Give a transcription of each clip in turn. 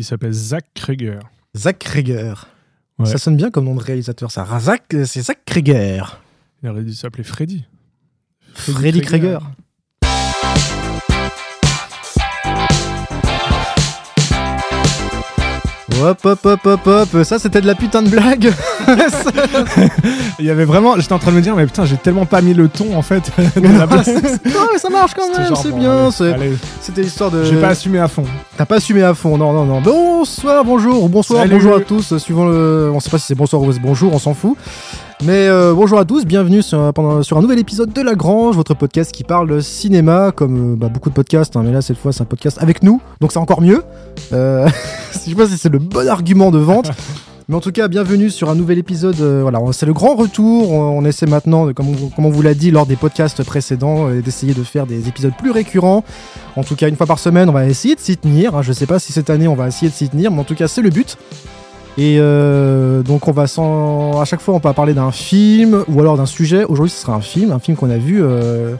Il s'appelle Zach Krieger. Zach Krieger. Ouais. Ça sonne bien comme nom de réalisateur, ça. Razak, euh, c'est Zach Krieger. Il aurait dû s'appeler Freddy. Freddy Krieger. Hop, hop, hop, hop, hop. Ça, c'était de la putain de blague. Il y avait vraiment. J'étais en train de me dire, mais putain, j'ai tellement pas mis le ton en fait. de Mais la non, c'est- non, mais ça marche quand même, c'est bien. C'était l'histoire de. J'ai pas assumé à fond. T'as pas assumé à fond, non, non, non. Bonsoir, bonjour, ou bonsoir, Salut. bonjour à tous, suivant le. On sait pas si c'est bonsoir ou bonjour, on s'en fout. Mais euh, bonjour à tous, bienvenue sur, pendant- sur un nouvel épisode de La Grange, votre podcast qui parle cinéma, comme euh, bah, beaucoup de podcasts, hein, mais là cette fois c'est un podcast avec nous, donc c'est encore mieux. Euh, je sais pas si c'est le bon argument de vente. Mais en tout cas, bienvenue sur un nouvel épisode. euh, voilà, c'est le grand retour. On, on essaie maintenant, comme, on- comme on vous l'a dit lors des podcasts précédents, euh, d'essayer de faire des épisodes plus récurrents. En tout cas, une fois par semaine, on va essayer de s'y tenir. hein. Je sais pas si cette année on va essayer de s'y tenir, mais en tout cas, c'est le but. Et euh, donc, on va sans... à chaque fois, on va parler d'un film ou alors d'un sujet. Aujourd'hui, ce sera un film, un film qu'on a vu euh,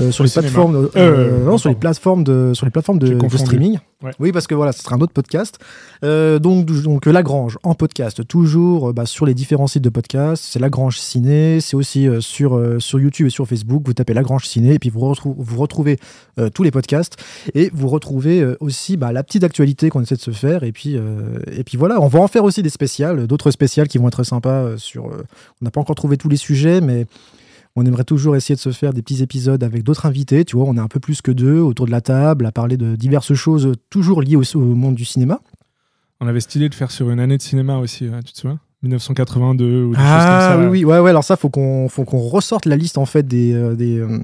euh, sur les plateformes, euh, Euh, non, sur les plateformes de, sur les plateformes de, streaming. Ouais. Oui, parce que voilà, ce sera un autre podcast. Donc, donc Lagrange en podcast, toujours bah, sur les différents sites de podcast. C'est Lagrange Ciné, c'est aussi sur, sur YouTube et sur Facebook. Vous tapez Lagrange Ciné et puis vous, retrou- vous retrouvez tous les podcasts et vous retrouvez aussi bah, la petite actualité qu'on essaie de se faire. Et puis, et puis voilà, on va en faire aussi des spéciales, d'autres spéciales qui vont être sympas. sur, on n'a pas encore trouvé tous les sujets, mais on aimerait toujours essayer de se faire des petits épisodes avec d'autres invités. Tu vois, on est un peu plus que deux autour de la table à parler de diverses choses toujours liées au monde du cinéma. On avait stylé de faire sur une année de cinéma aussi, ouais, tu te souviens? 1982 ou des Ah choses comme ça. oui, oui, ouais, ouais. Alors ça, faut qu'on, faut qu'on ressorte la liste en fait des, euh, des, euh,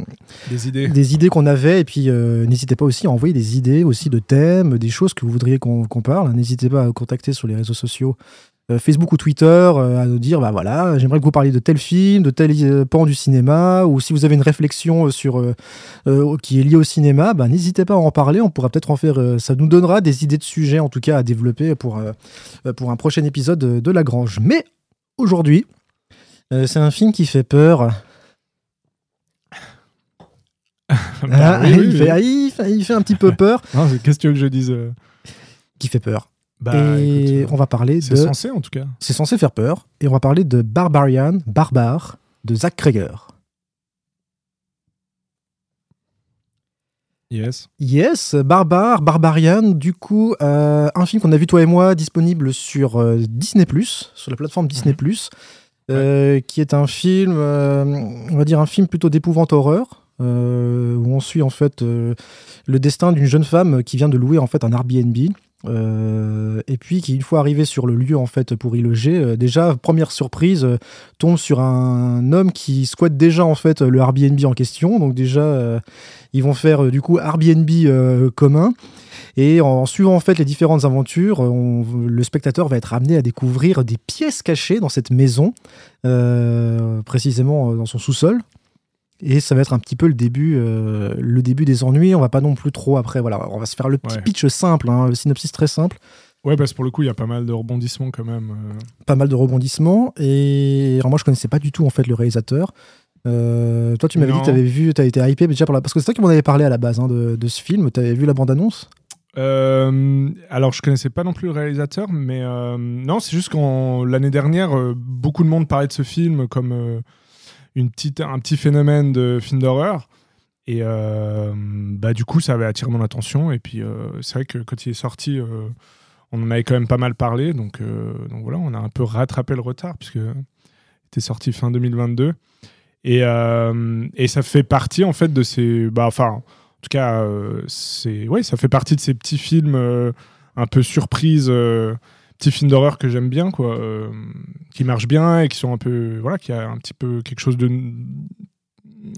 Des idées. des idées qu'on avait. Et puis euh, n'hésitez pas aussi à envoyer des idées aussi de thèmes, des choses que vous voudriez qu'on, qu'on parle. N'hésitez pas à contacter sur les réseaux sociaux. Euh, Facebook ou Twitter, euh, à nous dire bah voilà, j'aimerais que vous parliez de tel film, de tel euh, pan du cinéma, ou si vous avez une réflexion sur qui est liée au cinéma, bah, n'hésitez pas à en parler. On pourra peut-être en faire. ça nous donnera des idées de sujets en tout cas à développer pour pour un prochain épisode de, La Grange. Mais aujourd'hui, c'est un film qui fait peur. Bah Ah, oui, oui, il, oui. fait, ah, il fait- il fait un petit peu peur. Qu'est-ce que tu veux que je dise Qui fait peur. Bah, et écoute, on va parler c'est de. censé en tout cas. C'est censé faire peur. Et on va parler de Barbarian, Barbare, de Zach Krieger. Yes. Yes, Barbare, Barbarian, du coup, euh, un film qu'on a vu toi et moi, disponible sur euh, Disney+, sur la plateforme Disney+, euh, qui est un film, euh, on va dire un film plutôt d'épouvante horreur, euh, où on suit en fait euh, le destin d'une jeune femme qui vient de louer en fait un Airbnb. Euh, et puis qui une fois arrivée sur le lieu en fait pour y loger, euh, déjà première surprise, euh, tombe sur un homme qui squatte déjà en fait le Airbnb en question. Donc déjà ils vont faire du coup Airbnb commun. Et en suivant en fait les différentes aventures, le spectateur va être amené à découvrir des pièces cachées dans cette maison, précisément dans son sous-sol. Et ça va être un petit peu le début, euh, le début des ennuis. On va pas non plus trop après. Voilà, on va se faire le petit Ouais. pitch simple, hein, le synopsis très simple, Ouais, parce que pour le coup, il y a pas mal de rebondissements quand même. euh. pas mal de rebondissements. Et alors moi, je connaissais pas du tout en fait le réalisateur. Euh, toi, tu m'avais dit que tu avais vu, tu as été hypé déjà par la... parce que c'est toi qui m'en avais parlé à la base hein, de, de ce film. Tu avais vu la bande-annonce? Euh, alors, je connaissais pas non plus le réalisateur, mais euh, non, c'est juste qu'en l'année dernière, beaucoup de monde parlait de ce film comme une petite, un petit phénomène de film d'horreur. Et euh, bah, du coup, ça avait attiré mon attention. Et puis, euh, c'est vrai que quand il est sorti, euh, on en avait quand même pas mal parlé. Donc, donc voilà, on a un peu rattrapé le retard, puisque était sorti fin 2022. Et, et ça fait partie, en fait, de ces. Bah, enfin, en tout cas, c'est ouais, ça fait partie de ces petits films un peu surprises, petits films d'horreur que j'aime bien, quoi, euh, qui marchent bien et qui sont un peu, voilà, qui a un petit peu quelque chose de,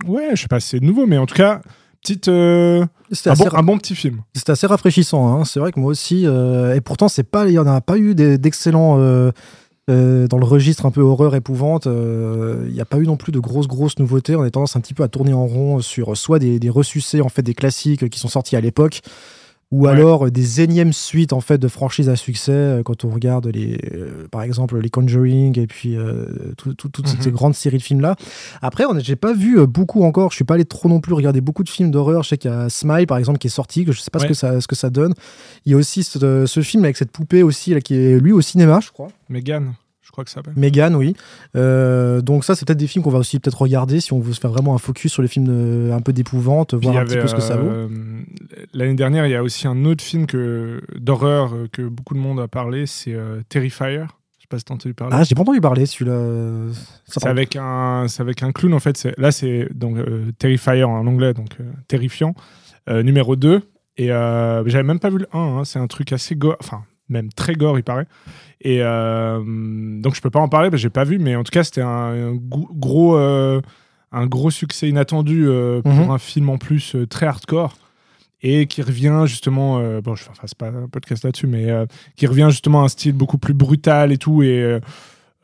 ouais, je sais pas, si c'est nouveau, mais en tout cas, petite, euh, un, assez, bon, un bon petit film. c'était assez rafraîchissant. hein. C'est vrai que moi aussi, euh, et pourtant, c'est pas, il y en a pas eu d'excellents euh, euh, dans le registre un peu horreur épouvante. euh, Il n'y a pas eu non plus de grosses grosses nouveautés. On a tendance un petit peu à tourner en rond sur soit des, des ressucés en fait des classiques qui sont sortis à l'époque. Ou Ouais. alors euh, des énièmes suites en fait de franchises à succès euh, quand on regarde les euh, par exemple les Conjuring et puis euh, tout- tout- toutes Mhm. ces grandes séries de films là après j'ai pas vu beaucoup encore. Je suis pas allé trop non plus regarder beaucoup de films d'horreur. Je sais qu'il y a Smile par exemple qui est sorti que je sais pas ce que ça ce que ça donne. Il y a aussi ce, ce film avec cette poupée aussi là, qui est lui au cinéma je crois. Megan, crois que ça s'appelle. Megan, oui. Euh, donc ça, c'est peut-être des films qu'on va aussi peut-être regarder si on veut se faire vraiment un focus sur les films de- un peu d'épouvante, voir un petit peu ce que ça vaut. euh, L'année dernière, il y a aussi un autre film que d'horreur euh, que beaucoup de monde a parlé, c'est euh, Terrifier. Je sais pas si t'as entendu parler. Ah, j'ai pas entendu parler celui-là. C'est avec un, c'est avec un clown en fait. Là, c'est donc euh, Terrifier en anglais, donc euh, terrifiant. Euh, numéro 2 Et euh, j'avais même pas vu le 1. hein. C'est un truc assez gore, enfin même très gore, il paraît. Et euh, donc je peux pas en parler, parce que j'ai pas vu, mais en tout cas c'était un, gros, euh, un gros succès inattendu euh, pour Mhm. un film en plus très hardcore et qui revient justement, bon je c'est pas un podcast là-dessus, mais qui revient justement à un style beaucoup plus brutal et tout et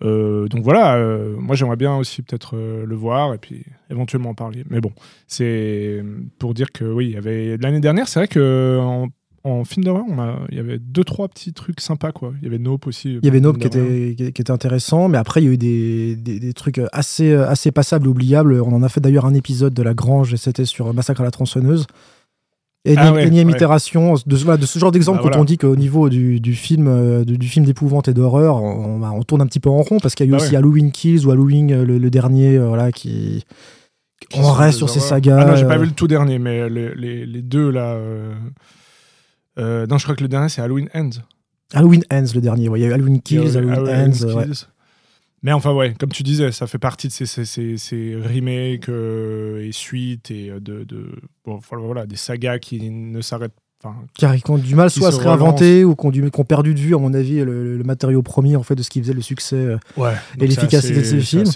donc voilà, moi j'aimerais bien aussi peut-être le voir et puis éventuellement en parler. Mais bon, c'est pour dire que oui, il y avait l'année dernière, c'est vrai que en, en film d'horreur, il y avait deux trois petits trucs sympas quoi. Il y avait Nope aussi. Il y avait Nope qui était, qui était intéressant, mais après il y a eu des, des, des trucs assez, assez passables et oubliables. On en a fait d'ailleurs un épisode de La Grange et c'était sur Massacre à la tronçonneuse. Énième, Ah ouais, énième ouais. itération de, voilà, de ce genre d'exemple Bah quand voilà. on dit qu'au niveau du, du film euh, du, du film d'épouvante et d'horreur, on, on tourne un petit peu en rond parce qu'il y a eu Bah aussi ouais. Halloween Kills ou Halloween euh, le, le dernier, euh, voilà, qui Qui on reste sur ces sagas. Ah non, j'ai pas vu le tout dernier, mais les, les, les deux là. euh, euh, non, je crois que le dernier c'est Halloween Ends. Halloween Ends le dernier. ouais, Il y a eu Halloween Kills, Halloween Halloween Ends. ouais. Mais enfin, ouais, comme tu disais, ça fait partie de ces, ces, ces, ces remakes euh, et suites et euh, de, de bon, voilà, des sagas qui ne s'arrêtent a- qui ont du mal soit à se se réinventer ou du- qui ont perdu de vue, à mon avis, le, le matériau premier en fait de ce qui faisait le succès. euh. Ouais. Et l'efficacité de ces films.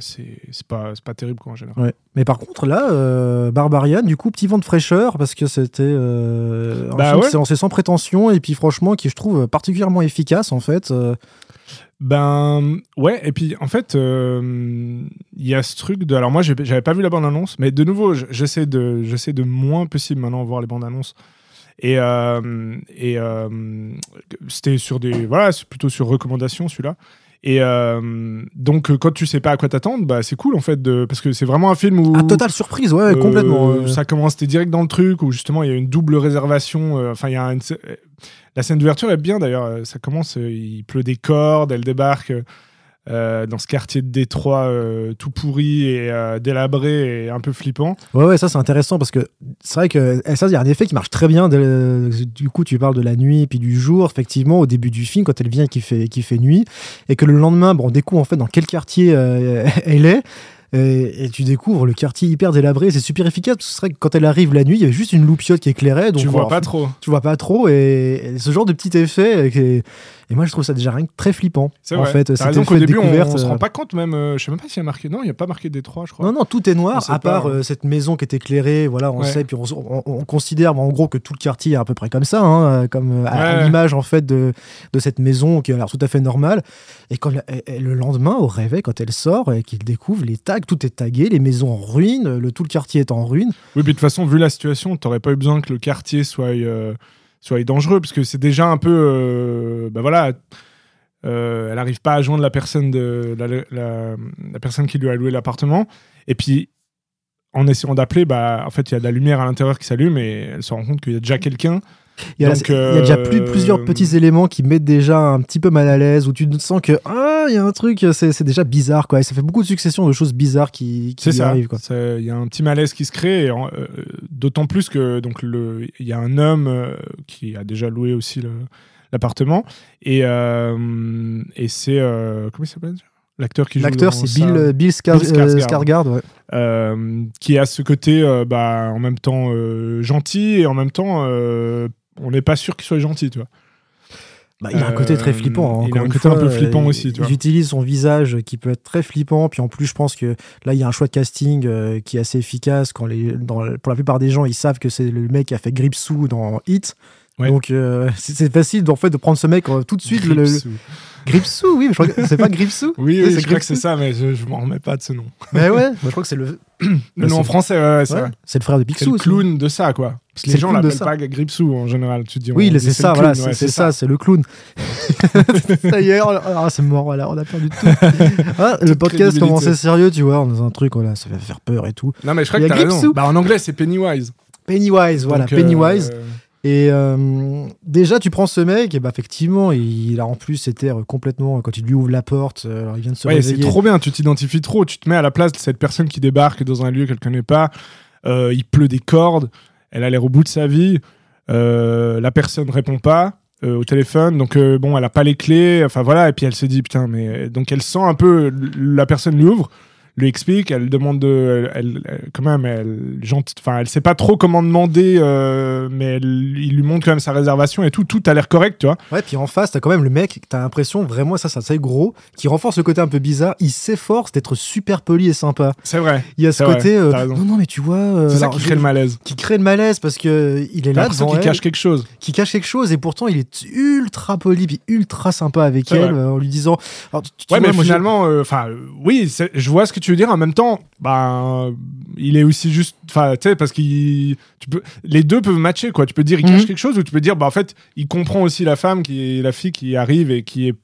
C'est pas, terrible quoi en général. Ouais. Mais par contre, là, euh, Barbarian, du coup, petit vent de fraîcheur parce que c'était euh, un Bah film qui ouais. s'est lancé sans prétention et puis franchement qui je trouve particulièrement efficace en fait. euh. Ben ouais, et puis en fait, euh, il y a ce truc de. Alors moi, j'avais pas vu la bande-annonce, mais de nouveau, j'essaie de, j'essaie de moins possible maintenant voir les bandes-annonces. Et, euh, et euh, c'était sur des. Voilà, c'est plutôt sur recommandation celui-là. Et euh, donc, euh, quand tu sais pas à quoi t'attendre, bah, c'est cool en fait, de, parce que c'est vraiment un film où. Ah, totale surprise, ouais, Euh, complètement. euh. Ça commence, t'es direct dans le truc où justement il y a une double réservation. euh, Enfin, il y a une- la scène d'ouverture est bien d'ailleurs. Ça commence, il pleut des cordes, elle débarque euh, dans ce quartier de Détroit euh, tout pourri et euh, délabré et un peu flippant. Ouais, ouais, ça c'est intéressant parce que c'est vrai que eh, ça, y a un effet qui marche très bien. du coup, tu parles de la nuit puis du jour. Effectivement, au début du film, quand elle vient et qu'il fait, fait nuit, et que le lendemain, on découvre en fait dans quel quartier elle est. Et, et tu découvres le quartier hyper délabré, c'est super efficace. parce que C'est vrai que quand elle arrive la nuit, il y avait juste une loupiote qui éclairait. Donc tu vois pas trop. tu vois pas trop. Et, et ce genre de petit effet, euh, et moi je trouve ça déjà rien que très flippant. C'est en vrai. fait, qu'au de début on, on se euh, rend pas compte même. euh, je sais même pas s'il y a marqué. Non, il y a pas marqué Détroit, je crois. Non, non, tout est noir, à part euh, cette maison qui est éclairée, voilà, on Ouais. sait, puis on, on- on considère en gros que tout le quartier est à peu près comme ça, hein, euh, comme euh, à, l'image en fait de, de cette maison qui a l'air tout à fait normale. Et, quand, la- le lendemain, au réveil, quand elle sort et qu'il découvre les tags, tout est tagué, les maisons en ruine, le, tout le quartier est en ruine. Oui, puis de toute façon, vu la situation, t'aurais pas eu besoin que le quartier soit, euh, soit dangereux, parce que c'est déjà un peu. euh, bah voilà. euh, elle n'arrive pas à joindre la personne, de, la, la- la personne qui lui a loué l'appartement. Et puis, en essayant d'appeler, bah, en fait, il y a de la lumière à l'intérieur qui s'allume et elle se rend compte qu'il y a déjà quelqu'un. Il y a, Donc, y a déjà plus, plusieurs petits éléments qui mettent déjà un petit peu mal à l'aise, où tu sens que, ah, il y a un truc, c'est déjà bizarre, quoi. Et ça fait beaucoup de successions de choses bizarres qui, ça. arrivent, Il y a un petit malaise qui se crée, euh, d'autant plus que donc le, il y a un homme euh, qui a déjà loué aussi l'appartement, et, euh, et c'est comment il s'appelle L'acteur qui joue. L'acteur, c'est ça, Bill, Skar- Bill Skarsgård. Skarsgård, ouais. qui a ce côté bah, en même temps gentil et en même temps on n'est pas sûr qu'il soit gentil, tu vois. Bah, il a un côté très Euh, flippant. hein, il a un côté un fois, peu flippant aussi, tu Il vois. utilise son visage qui peut être très flippant. Puis en plus, je pense que là, il y a un choix de casting euh, qui est assez efficace. Quand les, dans, pour la plupart des gens, ils savent que c'est le mec qui a fait Gripsou dans Hit. Ouais. Donc euh, c'est c'est facile en fait de prendre ce mec euh, tout de suite. Le, le- Gripsou. Gripsou, oui, mais je crois que c'est pas Gripsou. Oui, oui, c'est je crois que Gripsou. c'est ça, mais je, je m'en remets pas de ce nom. Mais ouais, moi, je crois que c'est le, Le nom en c'est- français, ouais, ouais, c'est ouais, vrai. c'est le frère de C'est Picsou. le aussi. clown de ça, quoi. Parce que C'est les le gens l'appellent pas Gripsou en général. Tu dis, Oui, le- c'est le ça, voilà, c'est c'est ça, c'est le clown. ça y est, on- ah, c'est mort, voilà, on a perdu tout. Ah, le podcast commençait sérieux, tu vois, on est dans un truc, voilà, ça va faire peur et tout. Non, mais je crois que t'as raison. Gripsou. Bah, en anglais, c'est Pennywise. Pennywise, voilà, euh, Pennywise. Et euh, déjà, tu prends ce mec, et bah effectivement, il a en plus cet air complètement, quand il lui ouvre la porte, euh, alors il vient de se Ouais, c'est trop bien, tu t'identifies trop, tu te mets à la place de cette personne qui débarque dans un lieu qu'elle connaît pas, euh, il pleut des cordes, elle a l'air au bout de sa vie, euh, la personne répond pas euh, au téléphone, donc euh, bon, elle a pas les clés, enfin voilà, et puis elle se dit putain, mais donc elle sent un peu, la personne lui ouvre, lui explique, elle demande de, elle, elle- quand même, elle enfin elle sait pas trop comment demander, euh, mais elle- il lui montre quand même sa réservation et tout, tout a l'air correct, tu vois. Ouais, puis en face, t'as quand même le mec, t'as l'impression vraiment, ça, ça c'est gros, qui renforce le côté un peu bizarre. Il s'efforce d'être super poli et sympa. C'est vrai. Il y a ce vrai, côté, euh, non, non, mais tu vois. euh, C'est ça alors, qui je- crée le malaise. Qui crée le malaise parce que il est là devant elle, cache quelque chose. qui cache quelque chose et pourtant il est ultra poli puis ultra sympa avec elle en lui disant. Alors, tu- tu Ouais, vois, mais moi, finalement, enfin, oui, je vois ce que tu veux dire. En même temps, ben, il est aussi juste, enfin, tu sais, parce qu'il, tu peux, les deux peuvent matcher, quoi. Tu peux dire il cache Mhm. quelque chose, ou tu peux dire, bah, en fait, il comprend aussi la femme qui est la fille qui arrive et qui est,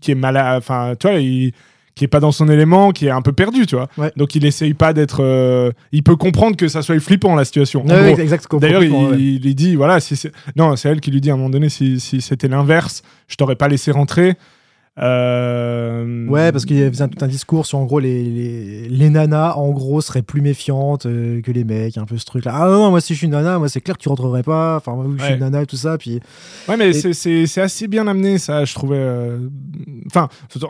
qui est malade, enfin, tu vois, il, qui est pas dans son élément, qui est un peu perdu, tu vois. Ouais. Donc, il essaye pas d'être, euh, il peut comprendre que ça soit flippant la situation. Ouais, D'ailleurs, il, ouais. il dit, voilà, si c'est... Non, c'est elle qui lui dit à un moment donné, si, si c'était l'inverse, je t'aurais pas laissé rentrer. Euh, Ouais, parce qu'il y avait un- tout un discours sur en gros les, les, les nanas en gros seraient plus méfiantes euh, que les mecs, un peu ce truc là. Ah non, moi si je suis une nana, moi c'est clair que tu rentrerais pas. Enfin, moi, je suis une nana et tout ça. Puis Ouais, mais Et- c'est- assez bien amené, ça, je trouvais. euh, Enfin,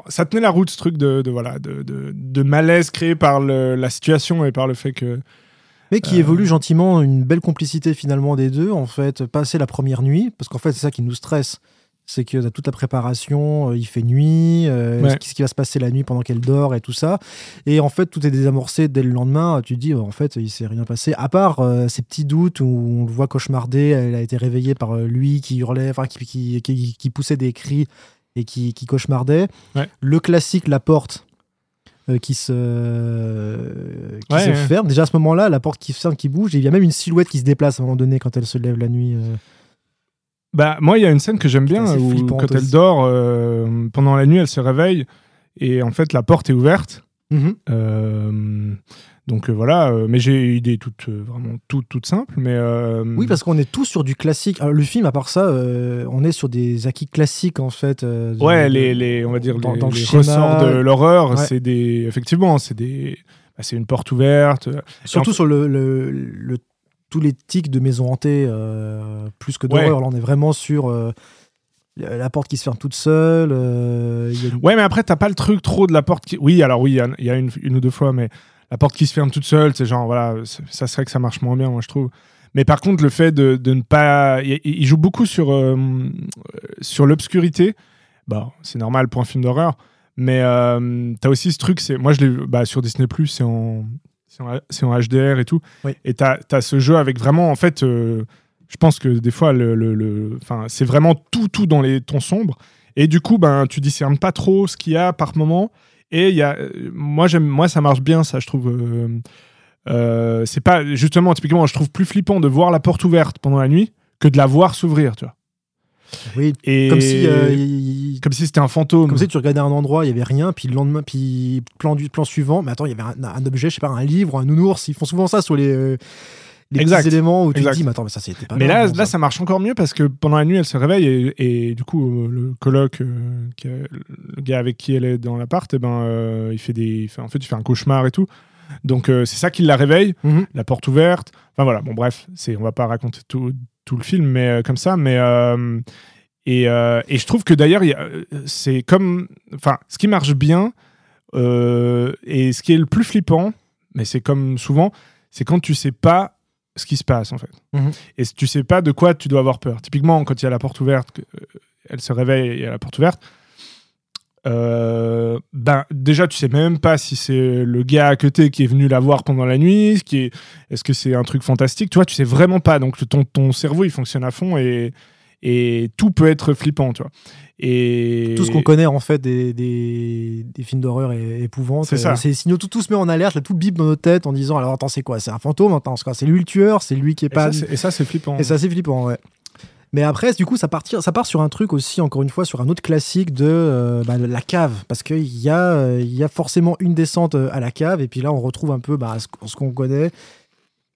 ça tenait la route, ce truc de, de, voilà, de, de, de malaise créé par le- la situation et par le fait que. mais qui évolue gentiment, une belle complicité finalement des deux en fait. Passer la première nuit, parce qu'en fait c'est ça qui nous stresse. C'est que t'as toute la préparation, euh, il fait nuit, euh, Ouais. ce qui va se passer la nuit pendant qu'elle dort et tout ça. Et en fait, tout est désamorcé dès le lendemain. Tu te dis, euh, en fait, il s'est rien passé. À part euh, ces petits doutes où on le voit cauchemarder, elle a été réveillée par euh, lui qui hurlait, enfin, qui, qui, qui- qui poussait des cris et qui, qui cauchemardait. Ouais. Le classique, la porte. euh, qui se, qui Ouais, se ferme. Déjà à ce moment-là, la porte qui se ferme, qui bouge. Et il y a même une silhouette qui se déplace à un moment donné quand elle se lève la nuit. Bah, moi, il y a une scène que j'aime bien où, flippant quand elle dort, euh, pendant la nuit, elle se réveille et en fait, la porte est ouverte. Mhm. Euh, donc euh, voilà, mais j'ai une idée toute, vraiment toute, toute simple. Mais, Oui, parce qu'on est tous sur du classique. Alors, le film, à part ça, on est sur des acquis classiques en fait. Ouais, les, les, on va dire dans- les, dans le les schéma. ressorts de l'horreur, Ouais. c'est des, effectivement, c'est des, bah, c'est une porte ouverte. Surtout en- sur le, le- le- tous les tics de maison hantée, euh, plus que Ouais. d'horreur. Là, on est vraiment sur euh, la porte qui se ferme toute seule. euh, il y a une- Ouais, mais après, t'as pas le truc trop de la porte qui. Oui, alors oui, il y a- il y, a une, une ou deux fois, mais la porte qui se ferme toute seule, c'est genre, voilà, ça serait que ça marche moins bien, moi, je trouve. Mais par contre, le fait de, de ne pas. Il, il joue beaucoup sur, euh, sur l'obscurité. Bah, c'est normal pour un film d'horreur. Mais euh, t'as aussi ce truc, c'est moi, je l'ai bah, sur Disney, c'est en, c'est en, HDR et tout. Oui. Et t'as as ce jeu avec vraiment, en fait, euh, je pense que des fois, le, le, c'est vraiment tout, tout dans les tons sombres. Et du coup, ben, tu discernes pas trop ce qu'il y a par moment. Et il y a, euh, moi, j'aime, moi, ça marche bien, ça, je trouve. euh, euh, c'est pas justement, typiquement, je trouve plus flippant de voir la porte ouverte pendant la nuit que de la voir s'ouvrir, tu vois. Oui, Et comme si. euh, il- comme si c'était un fantôme. Comme si tu regardais un endroit, il y avait rien, puis le lendemain, puis plan du plan suivant, mais attends, il y avait un, un objet, je sais pas, un livre, un nounours. Ils font souvent ça sur les, euh, les Exact. petits éléments où tu Exact. te dis, mais attends, mais ça c'était pas. Mais là, ça marche encore mieux parce que pendant la nuit, elle se réveille et, et du coup, euh, le coloc, euh, qui le gars avec qui elle est dans l'appart, eh ben, il fait des, en fait, il fait un cauchemar et tout. Donc euh, c'est ça qui la réveille, Mhm. la porte ouverte. Enfin voilà, bon bref, c'est, on va pas raconter tout, tout le film, mais euh, comme ça. Mais euh, et, euh, et je trouve que d'ailleurs, c'est comme, enfin, ce qui marche bien euh, et ce qui est le plus flippant, mais c'est comme souvent, c'est quand tu sais pas ce qui se passe en fait Mhm. et tu sais pas de quoi tu dois avoir peur. Typiquement, quand il y a la porte ouverte, elle se réveille et il y a la porte ouverte, euh, ben déjà tu sais même pas si c'est le gars à côté qui est venu la voir pendant la nuit, ce qui est, est-ce que c'est un truc fantastique, tu vois, tu sais vraiment pas. Donc ton, ton cerveau il fonctionne à fond et, et tout peut être flippant, tu vois. Et tout ce qu'on connaît en fait des, des, des films d'horreur et épouvantes. C'est ça. C'est sinon tout, tout se met en alerte, là, tout bip dans nos têtes en disant alors attends c'est quoi? C'est un fantôme? Attends c'est lui le tueur? C'est lui qui est et pas. ça, c'est- et ça, c'est flippant. Et ça c'est flippant ouais. Mais après, du coup, ça, partir, ça part sur un truc aussi, encore une fois, sur un autre classique de euh, bah, la cave. Parce qu'il y, a, euh, il y a forcément une descente euh, à la cave, et puis là, on retrouve un peu bah, ce, qu'on- connaît.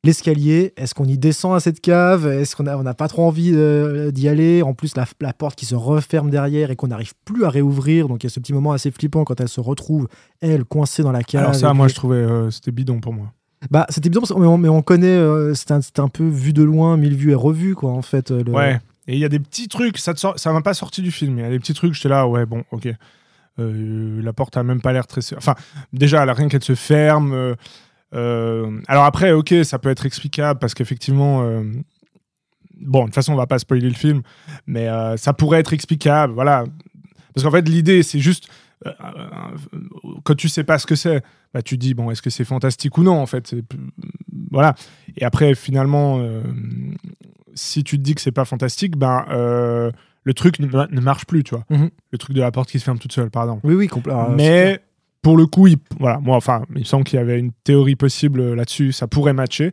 L'escalier, est-ce qu'on y descend à cette cave? Est-ce qu'on n'a on pas trop envie euh, d'y aller? En plus, la, la porte qui se referme derrière et qu'on n'arrive plus à réouvrir. Donc, il y a ce petit moment assez flippant quand elle se retrouve, elle, coincée dans la cave. Alors ça, moi, je trouvais euh, c'était bidon pour moi. Bah, c'était bizarre, mais on, connaît, euh, c'était un, un peu vu de loin, mille vues et revues, quoi, en fait. euh, Ouais. Et il y a des petits trucs, ça te sort- ça m'a pas sorti du film. Il y a des petits trucs, j'étais là, ouais, bon, ok. Euh, la porte a même pas l'air très. Enfin, déjà, rien qu'elle se ferme. euh, alors après, ok, ça peut être explicable parce qu'effectivement, bon, de toute façon, on va pas spoiler le film, mais ça pourrait être explicable, voilà. Parce qu'en fait, l'idée, c'est juste euh, euh, quand tu sais pas ce que c'est, bah, tu te dis bon, est-ce que c'est fantastique ou non, en fait. Voilà. Et après, finalement, euh, si tu te dis que c'est pas fantastique, ben euh, le truc ne, ne marche plus, tu vois. Mhm. Le truc de la porte qui se ferme toute seule, pardon. Oui, oui, compl- ah, Mais pour le coup, il, voilà, moi, enfin, il me semble qu'il y avait une théorie possible là-dessus. Ça pourrait matcher,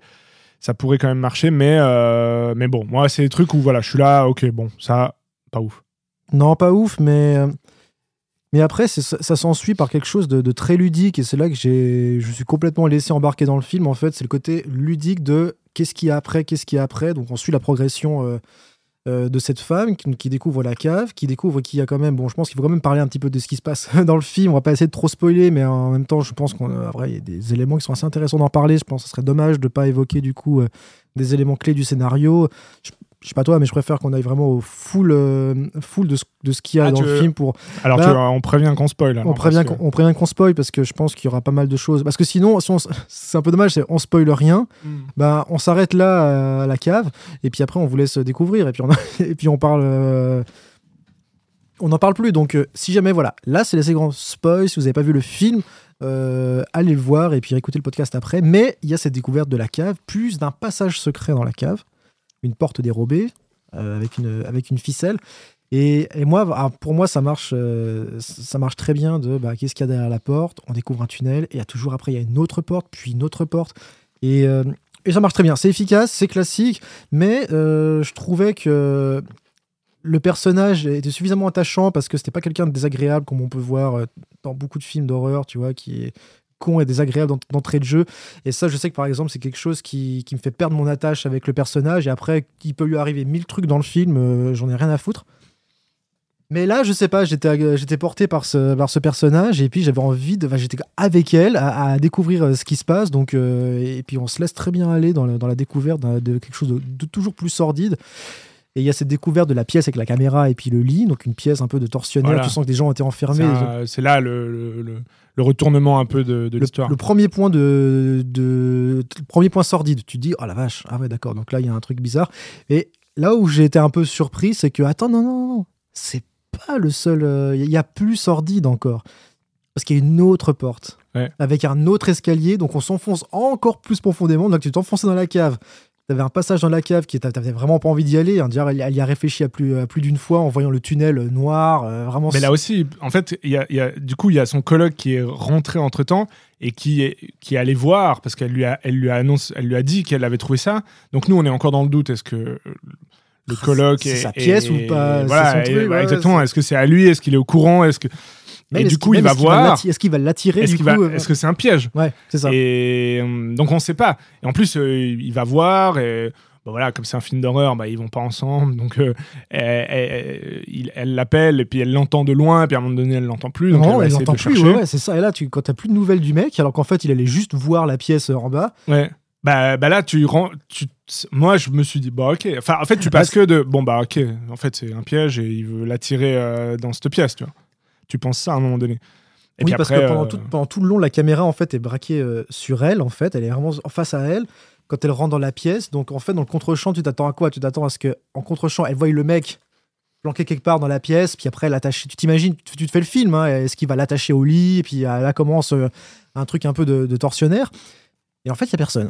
ça pourrait quand même marcher, mais euh, mais bon, moi, c'est des trucs où voilà, je suis là, ok, bon, ça, pas ouf. Non, pas ouf, mais, mais après, ça, s'ensuit par quelque chose de, très ludique. Et c'est là que je suis complètement laissé embarquer dans le film. En fait, c'est le côté ludique de qu'est-ce qu'il y a après, qu'est-ce qu'il y a après. Donc, on suit la progression euh, euh, de cette femme qui, découvre la cave, qui découvre qu'il y a quand même. Bon, je pense qu'il faut quand même parler un petit peu de ce qui se passe dans le film. On va pas essayer de trop spoiler, mais en même temps, je pense qu'on euh, il y a des éléments qui sont assez intéressants d'en parler. Je pense que ce serait dommage de pas évoquer du coup des éléments clés du scénario. Je, je sais pas toi, mais je préfère qu'on aille vraiment au full, euh, full de ce, de ce qu'il y a Ah, dans le veux- film pour. Alors, Bah, tu vois, on prévient qu'on spoil. alors, On prévient, que- qu'on, on prévient qu'on spoil parce que je pense qu'il y aura pas mal de choses. Parce que sinon, si c'est un peu dommage, c'est on spoil rien. Mm. Bah, on s'arrête là à la cave et puis après on vous laisse découvrir et puis on, et puis on parle. euh, On n'en parle plus. Donc, euh, si jamais, voilà, là c'est les grands spoils. Si vous n'avez pas vu le film, euh, allez le voir et puis écoutez le podcast après. Mais il y a cette découverte de la cave, plus d'un passage secret dans la cave, une porte dérobée euh, avec, une, avec une ficelle. Et, et moi, ah, pour moi, ça marche, euh, ça marche très bien. De bah, qu'est-ce qu'il y a derrière la porte? On découvre un tunnel et y a toujours après il y a une autre porte, puis une autre porte. Et, euh, et ça marche très bien. C'est efficace, c'est classique, mais je trouvais que le personnage était suffisamment attachant parce que c'était pas quelqu'un de désagréable comme on peut voir dans beaucoup de films d'horreur, tu vois, qui est con et désagréable d'ent- d'entrée de jeu. Et ça, je sais que par exemple, c'est quelque chose qui, qui me fait perdre mon attache avec le personnage. Et après, il peut lui arriver mille trucs dans le film, euh, j'en ai rien à foutre. Mais là, je sais pas, j'étais porté par ce, par ce personnage et puis j'avais envie de. j'étais avec elle à, découvrir euh, ce qui se passe. Donc, euh, et puis on se laisse très bien aller dans, le- dans la découverte de quelque chose de toujours plus sordide. Et il y a cette découverte de la pièce avec la caméra et puis le lit, donc une pièce un peu de tortionnaire. Voilà. Tu sens que des gens ont été enfermés. C'est là le, le, le- le retournement un peu de, l'histoire. le premier point de, de premier point sordide, tu te dis oh la vache, ah ouais d'accord, donc là il y a un truc bizarre. Et là où j'ai été un peu surpris, c'est que attends non non non, c'est pas le seul, euh, il y a plus sordide encore, parce qu'il y a une autre porte Ouais. avec un autre escalier, donc on s'enfonce encore plus profondément. Donc tu t'enfonces dans la cave. T'avais un passage dans la cave qui t'a- t'avais vraiment pas envie d'y aller. Hein. Dire, elle, elle y a réfléchi à plus, à plus d'une fois en voyant le tunnel noir. euh, vraiment. Mais là aussi, en fait, y a, y a- du coup, il y a son coloc qui est rentré entre temps et qui est, qui est allé voir parce qu'elle lui a, elle lui a annoncé, elle lui a dit qu'elle avait trouvé ça. Donc nous, on est encore dans le doute. Est-ce que euh, le Ah, coloc c'est est sa pièce ou pas, Voilà, son et- truc, voilà, ouais, exactement. Est-ce que c'est à lui? Est-ce qu'il est au courant? Est-ce que et du coup, il va voir. Est-ce qu'il va l'attirer est-ce euh, est-ce que c'est un piège Ouais, c'est ça. Et euh, donc on sait pas. Et en plus, euh, il va voir et bah voilà, comme c'est un film d'horreur, bah, ils vont pas ensemble. Donc euh, elle- l'appelle et puis elle l'entend de loin. Et puis à un moment donné, elle l'entend plus. Donc non, elle elle l'entend le plus. Ouais, ouais, c'est ça. Et là, tu, quand t'as plus de nouvelles du mec, alors qu'en fait, il allait juste voir la pièce en bas. Ouais. Bah, bah là, tu rends. Tu, moi, je me suis dit, bah ok. Enfin, en fait, tu passes que de. Bon, bah ok. En fait, c'est un piège et il veut l'attirer euh, dans cette pièce, tu vois. Tu penses ça à un moment donné. Et oui, puis parce après, que pendant, euh, tout, pendant tout le long, la caméra en fait est braquée euh, sur elle. En fait, elle est vraiment en face à elle quand elle rentre dans la pièce. Donc en fait, dans le contre-champ, tu t'attends à quoi? Tu t'attends à ce que en contre-champ, elle voie le mec planqué quelque part dans la pièce, puis après l'attacher. Tu t'imagines, tu, tu te fais le film. hein, Est-ce qu'il va l'attacher au lit? Et puis euh, là commence euh, un truc un peu de, de tortionnaire. Et en fait, il y a personne.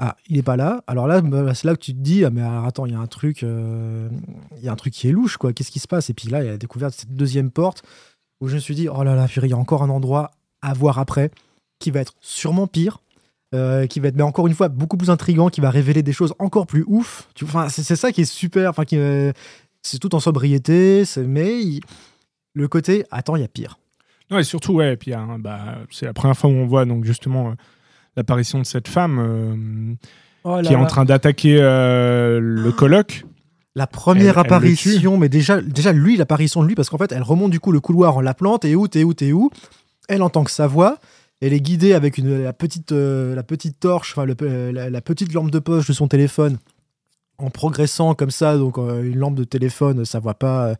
Ah, il est pas là. Alors là, bah, c'est là que tu te dis, ah, mais attends, il y a un truc, euh, il y a un truc qui est louche, quoi. Qu'est-ce qui se passe? Et puis là, il a découvert cette deuxième porte où je me suis dit, oh là là, purée, il y a encore un endroit à voir après qui va être sûrement pire. euh, qui va être mais encore une fois beaucoup plus intrigant qui va révéler des choses encore plus ouf tu enfin c'est ça qui est super enfin qui euh, c'est tout en sobriété mais il- le côté attends il y a pire Non, et surtout, ouais, et puis bah, c'est la première fois où on voit donc justement euh, l'apparition de cette femme Oh qui est en train d'attaquer le colloque. La première Elle- elle le apparition, mais déjà, déjà lui, l'apparition de lui, parce qu'en fait, elle remonte du coup le couloir en la plante, et où, t'es où, t'es où? Elle entend que sa voix, elle est guidée avec une, la, petite, euh, la petite torche, enfin le- euh, la, la petite lampe de poche de son téléphone, en progressant comme ça, donc euh, une lampe de téléphone, ça voit pas, euh,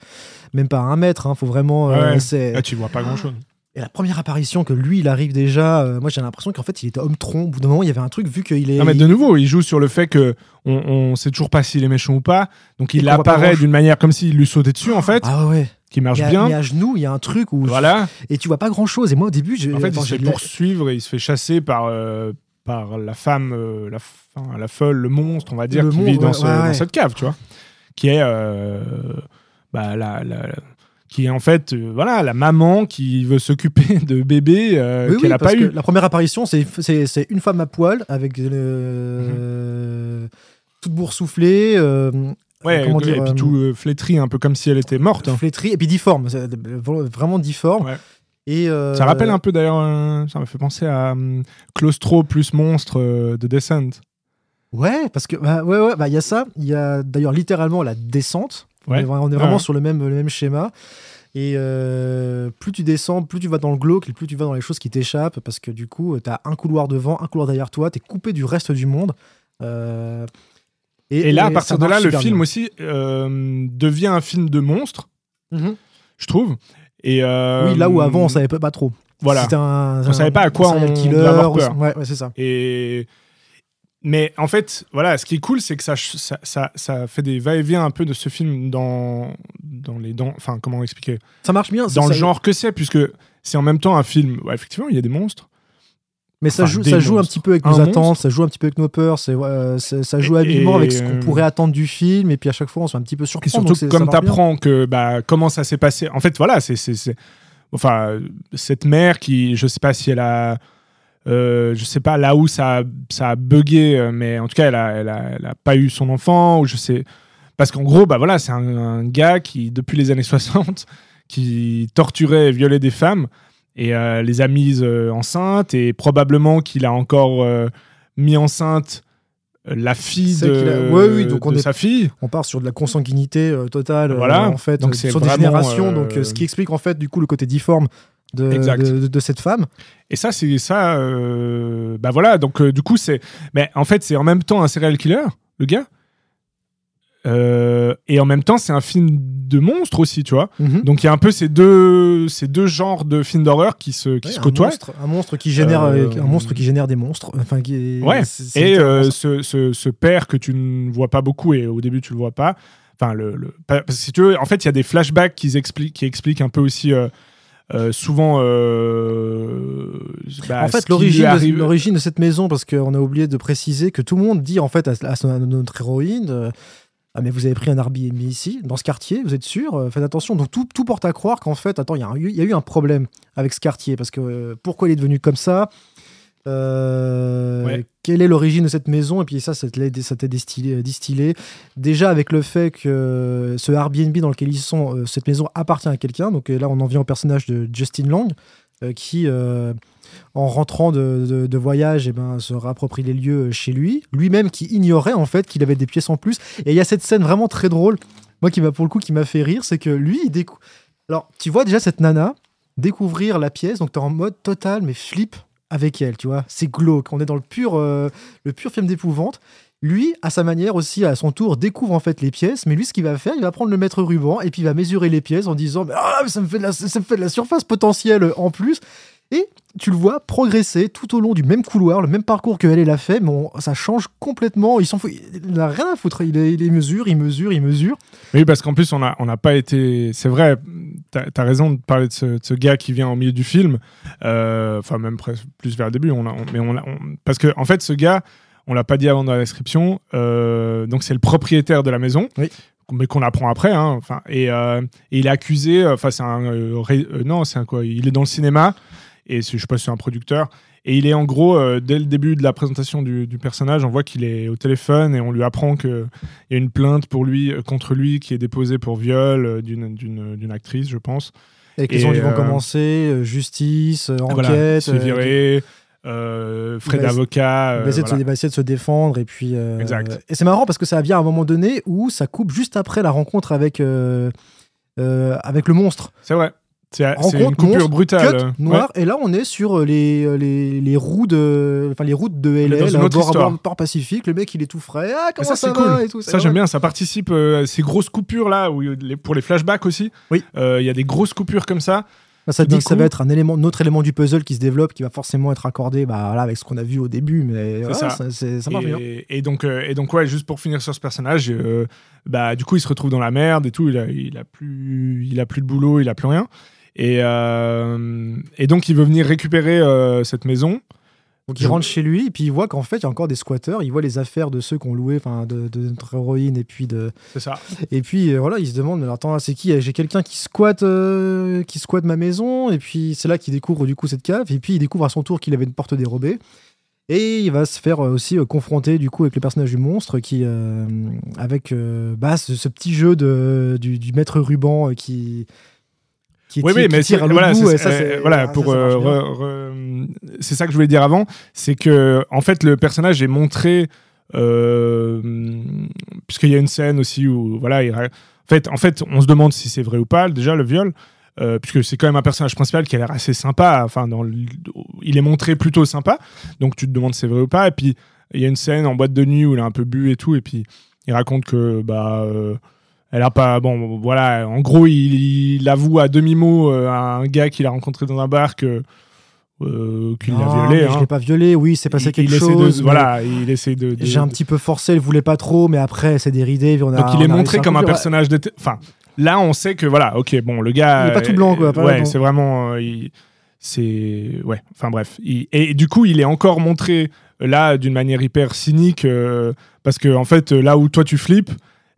même pas un mètre, hein, faut vraiment... Ouais. Là, tu vois pas grand chose. Et la première apparition que lui, il arrive déjà, euh, moi j'ai l'impression qu'en fait, il était homme-tronc, au bout d'un moment, il y avait un truc, vu qu'il est... Non, mais de nouveau, il joue sur le fait que on, on sait toujours pas s'il est méchant ou pas. Donc Et il apparaît d'une manière comme s'il lui sautait dessus en fait, Ah ouais, qui marche il a, bien. mais à genoux, il y a un truc où... Voilà. Et tu vois pas grand-chose, et moi au début, j'ai... En fait, il se fait poursuivre et il se fait chasser par, euh, par la femme, euh, la, la folle, le monstre, on va dire, Le qui vit dans, ouais, ce- ouais, dans ouais. cette cave, tu vois. Qui est, euh, bah, la- la- qui est en fait, euh, voilà, la maman qui veut s'occuper de bébés euh, Oui, qu'elle n'a pas eu. La première apparition, c'est une femme à poil avec euh, toute boursouflée, euh, Ouais, comment et dire, puis tout flétri, un peu comme si elle était morte. hein. flétrie et puis difforme, vraiment difforme. Ouais. Et Ça rappelle un peu d'ailleurs, ça m'a fait penser à hum, Claustro plus monstre de Descent. Ouais, parce que bah, ouais, ouais, bah, il y a ça. Il y a d'ailleurs littéralement la descente. Ouais. On est, vra- on est vraiment Ouais. sur le même, le même schéma. Et euh, plus tu descends, plus tu vas dans le glauque, plus tu vas dans les choses qui t'échappent, parce que du coup, tu as un couloir devant, un couloir derrière toi, tu es coupé du reste du monde. Euh, Et, là, à partir de là, le film bien. aussi euh, devient un film de monstre, Mhm. je trouve. Et Oui, là où avant, on savait pas, pas trop. Voilà. Un, On savait pas à quoi un on killer, devait avoir peur. on- Ouais, ouais, c'est ça. Et mais en fait, voilà, ce qui est cool, c'est que ça, ça, ça, ça fait des va-et-vient un peu de ce film dans dans les dents. Enfin, comment expliquer? Ça marche bien. Dans le genre que c'est, puisque c'est en même temps un film. ouais, effectivement, il y a des monstres. Mais ça Enfin, joue, ça joue un petit peu avec Un nos monstre. attentes, ça joue un petit peu avec nos peurs, c'est- ça joue habilement avec ce qu'on euh, pourrait attendre du film, et puis à chaque fois on se fait un petit peu Et surprendre. surtout, donc comme marche tu bien. apprends que bah, comment ça s'est passé. En fait, voilà, c'est. Enfin, euh, cette mère qui, je sais pas si elle a. euh, je sais pas là où ça, a- ça a bugué, euh, mais en tout cas, elle a, elle, a, elle a pas eu son enfant, ou je sais. Parce qu'en gros, bah voilà, c'est un, un gars qui, depuis les années 60, qui torturait et violait des femmes et euh, les a mises euh, enceintes, et probablement qu'il a encore mis enceinte la fille a- de, Ouais, oui, donc on de est- sa fille. On part sur de la consanguinité euh, totale, euh, Voilà. en fait, Donc euh, c'est sur des générations, donc ce qui explique en fait du coup le côté difforme de, de, de cette femme. Et ça, c'est ça. euh, bah voilà, donc euh, du coup, c'est. Mais en fait, c'est en même temps un serial killer, le gars. Euh, et en même temps, c'est un film de monstre aussi, tu vois. Mhm. Donc il y a un peu ces deux, ces deux genres de films d'horreur qui se, qui Ouais, se un, côtoient. monstre, un monstre qui génère Euh, un monstre qui génère des monstres. Enfin, qui est- Ouais. Et euh, ce, ce, ce père que tu ne vois pas beaucoup et au début tu le vois pas. Enfin, le, le- pas- parce que si tu veux, en fait, il y a des flashbacks qui expliquent, qui expliquent un peu aussi. Euh, souvent, euh, bah, en fait, l'origine, de, arrive- l'origine de cette maison, parce qu'on a oublié de préciser que tout le monde dit en fait à, à son- à notre héroïne euh, Ah, mais vous avez pris un Airbnb ici, dans ce quartier, vous êtes sûr Faites attention. Donc tout, tout porte à croire qu'en fait, attends, il y, a y eu un problème avec ce quartier, parce que pourquoi il est devenu comme ça Ouais. Quelle est l'origine de cette maison Et puis ça, ça t'est t'est distillé. Déjà avec le fait que ce Airbnb dans lequel ils sont, euh, cette maison appartient à quelqu'un. Donc euh, là, on en vient au personnage de Justin Long, euh, qui, euh, en rentrant de voyage, eh ben, se réapproprie les lieux chez lui. Lui-même qui ignorait en fait qu'il avait des pièces en plus. Et il y a cette scène vraiment très drôle, moi qui m'a pour le coup qui m'a fait rire, c'est que lui, il découvre. Alors, tu vois déjà cette nana découvrir la pièce, donc tu es en mode total, mais flip avec elle, tu vois. C'est glauque. On est dans le pur, euh, le pur film d'épouvante. Lui, à sa manière aussi, à son tour, découvre en fait les pièces. Mais lui, ce qu'il va faire, il va prendre le mètre ruban et puis il va mesurer les pièces en disant mais, ah, ça, me fait de la, ça me fait de la surface potentielle en plus. Et tu le vois progresser tout au long du même couloir, le même parcours que elle elle a fait, mais ça change complètement. Il s'en fout, il n'a rien à foutre. Il, il mesure, il mesure, il mesure. Oui, parce qu'en plus, on n'a on n'a pas été. C'est vrai, t'as as raison de parler de ce, de ce gars qui vient au milieu du film. Euh, Enfin, même plus vers le début. On a, on- mais on, a- on- parce que, en fait, ce gars, on l'a pas dit avant dans la description. euh, donc c'est le propriétaire de la maison. Oui. Mais qu'on apprend après, hein, enfin, et, euh, et il est accusé, enfin c'est un, euh, ré- euh, non c'est un quoi, il est dans le cinéma et je sais pas si c'est un producteur et il est en gros euh, dès le début de la présentation du, du personnage, on voit qu'il est au téléphone et on lui apprend que il y a une plainte pour lui euh, contre lui qui est déposée pour viol euh, d'une actrice, je pense. Et, gens qui vont euh, commencer, euh, justice, euh, Voilà, enquête. se euh, virer, euh, frais d'avocat. il euh, va essayer, de se- voilà. il va essayer de se défendre et puis euh, Exact. et c'est marrant parce que ça vient à un moment donné où ça coupe juste après la rencontre avec euh, euh, avec le monstre C'est vrai. C'est une coupure monstre, brutale. cut euh, et là on est sur euh, les, euh, les, les roues de enfin les routes de autre bord, bord, port Pacifique le mec il est tout frais ah comment ça, ça, va cool. et tout Ça, j'aime bien. Ça participe euh, ces grosses coupures là, où, les- pour les flashbacks aussi. Oui. Euh, Il y a des grosses coupures comme ça. Bah, ça dit que ça va être un élément, un autre élément du puzzle qui se développe, qui va forcément être accordé bah, voilà, avec ce qu'on a vu au début. Mais ça. ça, c'est- ça marche bien. Et, et donc, euh, et donc, ouais, juste pour finir sur ce personnage, euh, bah, du coup, il se retrouve dans la merde et tout. Il a, il a plus, il a plus de boulot, il a plus rien. Et, euh, et donc, il veut venir récupérer euh, cette maison. Donc il rentre chez lui et puis il voit qu'en fait il y a encore des squatteurs. Il voit les affaires de ceux qui ont loué, enfin de, de notre héroïne et puis de C'est ça. et puis euh, voilà il se demande mais attends c'est qui? J'ai quelqu'un qui squatte euh, qui squatte ma maison et puis c'est là qu'il découvre du coup cette cave et puis il découvre à son tour qu'il avait une porte dérobée. Et il va se faire aussi euh, confronter du coup avec le personnage du monstre qui avec bah, ce, ce petit jeu de, du, du maître ruban qui qui, Oui, mais tire à voilà, bout, ça, euh, voilà, pour euh, c'est ça que je voulais dire avant, c'est que en fait le personnage est montré euh, puisqu'il y a une scène aussi où voilà, il en fait, en fait, on se demande si c'est vrai ou pas déjà le viol. euh, puisque c'est quand même un personnage principal qui a l'air assez sympa, enfin, dans le- il est montré plutôt sympa, donc tu te demandes si c'est vrai ou pas. Et puis il y a une scène en boîte de nuit où il a un peu bu et tout, et puis il raconte que bah euh, elle a pas bon voilà en gros il, il avoue à demi mot à un gars qu'il a rencontré dans un bar que euh, qu'il l'a violé hein. Je l'ai pas violé, oui, c'est passé il, quelque il chose. de voilà il essaie de, de- J'ai un petit peu forcé, il voulait pas trop, mais après c'est déridé. On a, donc il est montré comme un personnage de enfin là on sait que voilà ok bon le gars Il est pas tout blanc, quoi, pas ouais c'est vraiment euh, il- c'est ouais enfin bref Il- et du coup il est encore montré euh, là d'une manière hyper cynique euh, parce que en fait euh, là où toi tu flippes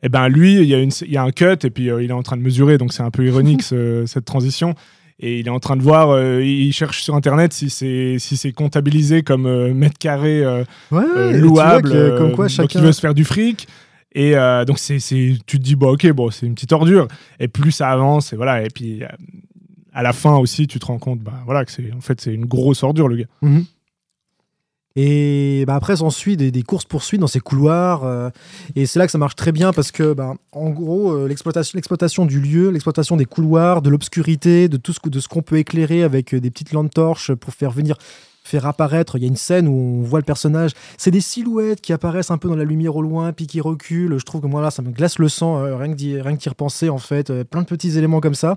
et ben lui il y a une il y a un cut et puis euh, il est en train de mesurer donc c'est un peu ironique ce- cette transition et il est en train de voir euh, il cherche sur internet si c'est si c'est comptabilisé comme euh, mètre carré Ouais, ouais, louable que, comme quoi chacun. donc il veut se faire du fric et donc c'est tu te dis bon ok bon c'est une petite ordure et plus ça avance et voilà et puis à la fin aussi tu te rends compte bah voilà que c'est en fait c'est une grosse ordure le gars Mhm. Et bah, après, s'ensuit des, des courses-poursuites dans ces couloirs. euh, et c'est là que ça marche très bien parce que, bah, en gros, euh, l'exploitation, l'exploitation du lieu, l'exploitation des couloirs, de l'obscurité, de tout ce, de ce qu'on peut éclairer avec euh, des petites lampes torches pour faire venir faire apparaître. Il y a une scène où on voit le personnage. C'est des silhouettes qui apparaissent un peu dans la lumière au loin, puis qui reculent. Je trouve que moi, là, ça me glace le sang, rien que d'y rien que d'y repenser, en fait. Plein de petits éléments comme ça.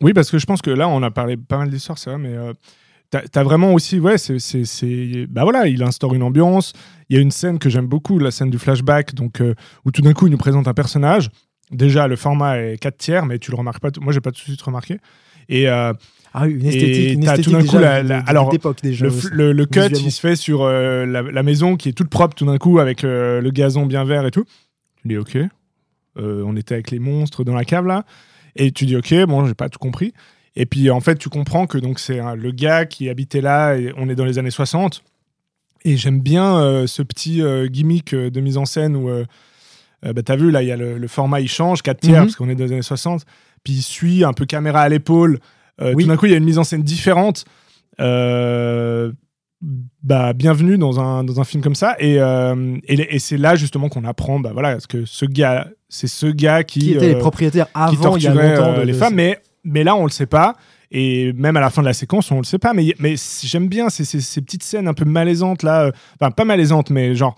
Oui parce que je pense que là on a parlé pas mal d'histoires c'est vrai mais t'as as vraiment aussi ouais c'est bah voilà il instaure une ambiance il y a une scène que j'aime beaucoup la scène du flashback donc euh, où tout d'un coup il nous présente un personnage déjà le format est 4 tiers mais tu le remarques pas moi j'ai pas tout de suite remarqué et euh, Ah oui, une esthétique, une t'as tout esthétique d'un coup déjà la- de- la- de- alors, déjà. le, cut, il se fait sur euh, la, la maison qui est toute propre tout d'un coup avec euh, le gazon bien vert et tout. Tu dis ok. On était avec les monstres dans la cave là. Et tu dis ok, bon, j'ai pas tout compris. Et puis en fait, tu comprends que donc c'est hein, le gars qui habitait là et on est dans les années 60. Et j'aime bien euh, ce petit euh, gimmick euh, de mise en scène où euh, bah, t'as vu là, il y a le, le format il change 4 tiers Mhm. parce qu'on est dans les années 60. Puis il suit un peu caméra à l'épaule. Oui. Tout d'un coup, il y a une mise en scène différente. Bah, bienvenue dans un, dans un film comme ça. Et, et, et c'est là justement qu'on apprend bah, voilà, que ce gars, c'est ce gars qui, qui étaient les propriétaires avant il y a longtemps de- les de- femmes. Mais, mais là, on le sait pas. Et même à la fin de la séquence, on le sait pas. Mais, mais j'aime bien ces, ces, ces petites scènes un peu malaisantes là. Enfin, pas malaisantes, mais genre.